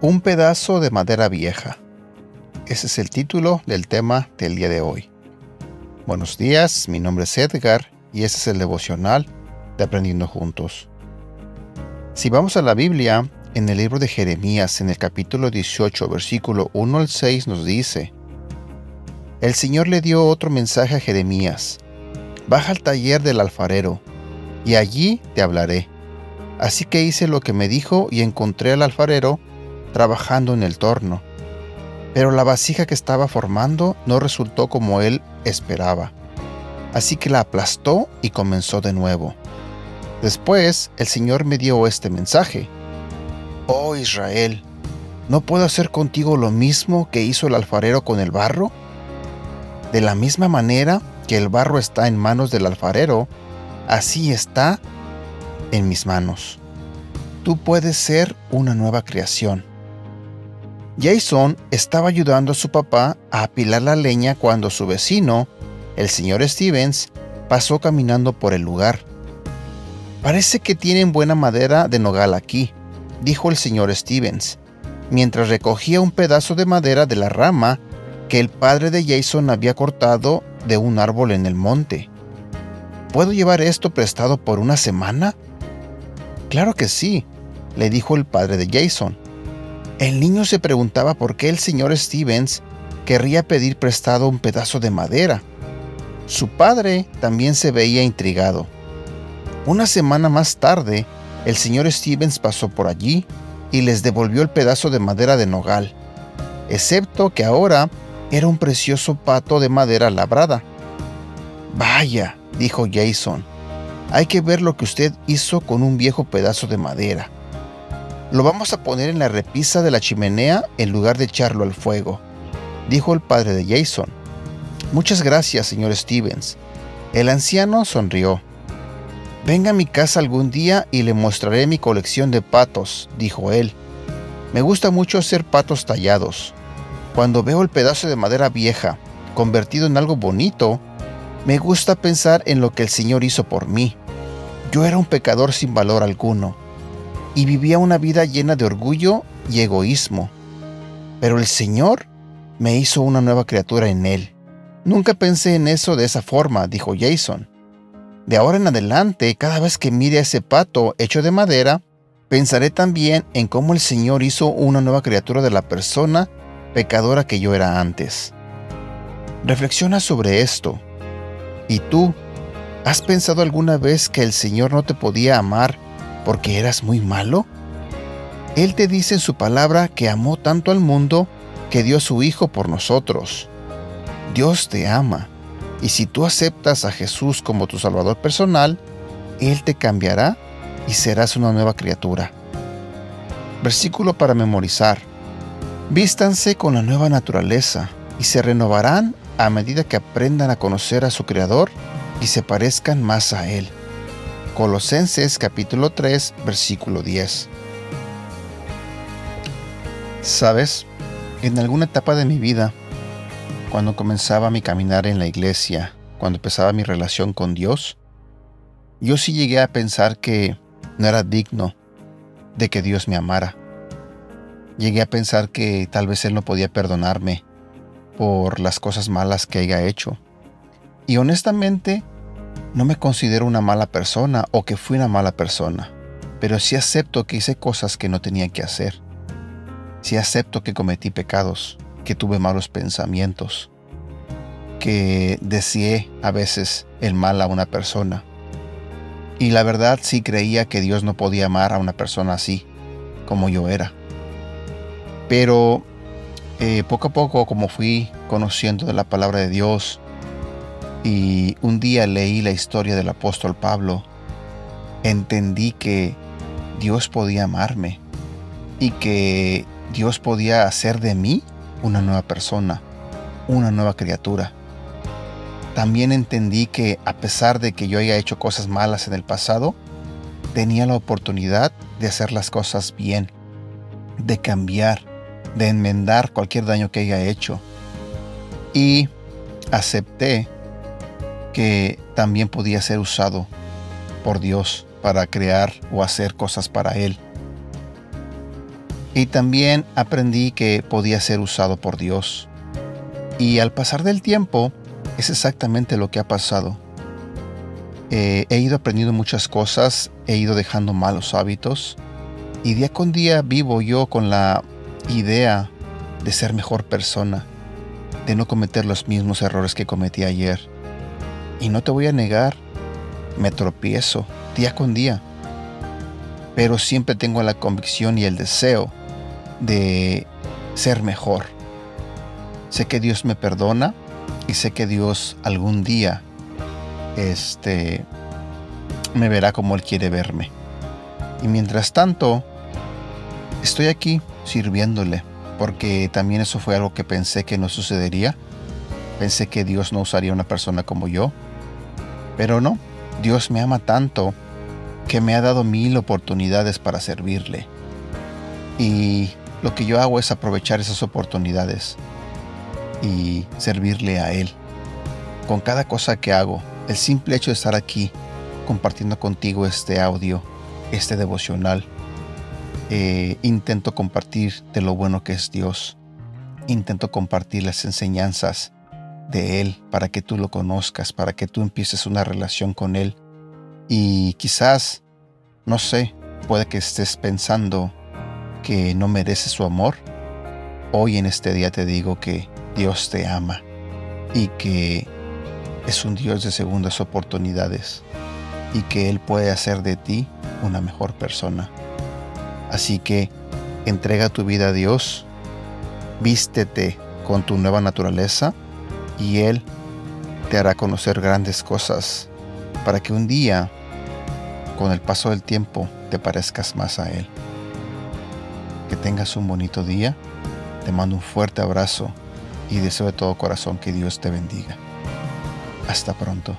Un pedazo de madera vieja. Ese es el título del tema del día de hoy. Buenos días, mi nombre es Edgar y ese es el devocional de Aprendiendo Juntos. Si vamos a la Biblia, en el libro de Jeremías, en el capítulo 18, versículo 1 al 6, nos dice, El Señor le dio otro mensaje a Jeremías, Baja al taller del alfarero, y allí te hablaré. Así que hice lo que me dijo y encontré al alfarero trabajando en el torno. Pero la vasija que estaba formando no resultó como él esperaba. Así que la aplastó y comenzó de nuevo. Después el Señor me dio este mensaje. Oh Israel, ¿no puedo hacer contigo lo mismo que hizo el alfarero con el barro? De la misma manera que el barro está en manos del alfarero, así está en mis manos. Tú puedes ser una nueva creación. Jason estaba ayudando a su papá a apilar la leña cuando su vecino, el señor Stevens, pasó caminando por el lugar. Parece que tienen buena madera de nogal aquí, dijo el señor Stevens, mientras recogía un pedazo de madera de la rama que el padre de Jason había cortado de un árbol en el monte. ¿Puedo llevar esto prestado por una semana? Claro que sí, le dijo el padre de Jason. El niño se preguntaba por qué el señor Stevens querría pedir prestado un pedazo de madera. Su padre también se veía intrigado. Una semana más tarde, el señor Stevens pasó por allí y les devolvió el pedazo de madera de nogal, excepto que ahora era un precioso pato de madera labrada. Vaya, dijo Jason, hay que ver lo que usted hizo con un viejo pedazo de madera. Lo vamos a poner en la repisa de la chimenea en lugar de echarlo al fuego, dijo el padre de Jason. Muchas gracias, señor Stevens. El anciano sonrió. Venga a mi casa algún día y le mostraré mi colección de patos, dijo él. Me gusta mucho hacer patos tallados. Cuando veo el pedazo de madera vieja convertido en algo bonito, me gusta pensar en lo que el Señor hizo por mí. Yo era un pecador sin valor alguno y vivía una vida llena de orgullo y egoísmo. Pero el Señor me hizo una nueva criatura en Él. Nunca pensé en eso de esa forma, dijo Jason. De ahora en adelante, cada vez que mire a ese pato hecho de madera, pensaré también en cómo el Señor hizo una nueva criatura de la persona pecadora que yo era antes. Reflexiona sobre esto. ¿Y tú? ¿Has pensado alguna vez que el Señor no te podía amar porque eras muy malo? Él te dice en su palabra que amó tanto al mundo que dio a su Hijo por nosotros. Dios te ama, y si tú aceptas a Jesús como tu Salvador personal, Él te cambiará y serás una nueva criatura. Versículo para memorizar. Vístanse con la nueva naturaleza y se renovarán a medida que aprendan a conocer a su Creador y se parezcan más a Él. Colosenses capítulo 3, versículo 10. Sabes, en alguna etapa de mi vida, cuando comenzaba mi caminar en la iglesia, cuando empezaba mi relación con Dios, yo sí llegué a pensar que no era digno de que Dios me amara. Llegué a pensar que tal vez Él no podía perdonarme por las cosas malas que haya hecho. Y honestamente, no me considero una mala persona o que fui una mala persona, pero sí acepto que hice cosas que no tenía que hacer. Sí acepto que cometí pecados, que tuve malos pensamientos, que deseé a veces el mal a una persona. Y la verdad sí creía que Dios no podía amar a una persona así, como yo era. Pero eh, poco a poco, como fui conociendo de la palabra de Dios, y un día leí la historia del apóstol Pablo, entendí que Dios podía amarme y que Dios podía hacer de mí una nueva persona, una nueva criatura. También entendí que a pesar de que yo haya hecho cosas malas en el pasado, tenía la oportunidad de hacer las cosas bien de cambiar, de enmendar cualquier daño que haya hecho. Y acepté que también podía ser usado por Dios para crear o hacer cosas para Él. Y también aprendí que podía ser usado por Dios. Y al pasar del tiempo, es exactamente lo que ha pasado. Eh, he ido aprendiendo muchas cosas, he ido dejando malos hábitos y día con día vivo yo con la idea de ser mejor persona, de no cometer los mismos errores que cometí ayer. Y no te voy a negar, me tropiezo día con día, pero siempre tengo la convicción y el deseo de ser mejor. Sé que Dios me perdona y sé que Dios algún día este, me verá como Él quiere verme. Y mientras tanto, estoy aquí sirviéndole, porque también eso fue algo que pensé que no sucedería. Pensé que Dios no usaría una persona como yo, pero no, Dios me ama tanto que me ha dado mil oportunidades para servirle. Y lo que yo hago es aprovechar esas oportunidades y servirle a Él. Con cada cosa que hago, el simple hecho de estar aquí compartiendo contigo este audio, este devocional, eh, intento compartir de lo bueno que es Dios. Intento compartir las enseñanzas de Él para que tú lo conozcas, para que tú empieces una relación con Él. Y quizás, no sé, puede que estés pensando que no mereces su amor. Hoy en este día te digo que Dios te ama y que es un Dios de segundas oportunidades y que Él puede hacer de ti una mejor persona. Así que entrega tu vida a Dios, vístete con tu nueva naturaleza y Él te hará conocer grandes cosas para que un día, con el paso del tiempo, te parezcas más a Él. Que tengas un bonito día, te mando un fuerte abrazo y deseo de todo corazón que Dios te bendiga. Hasta pronto.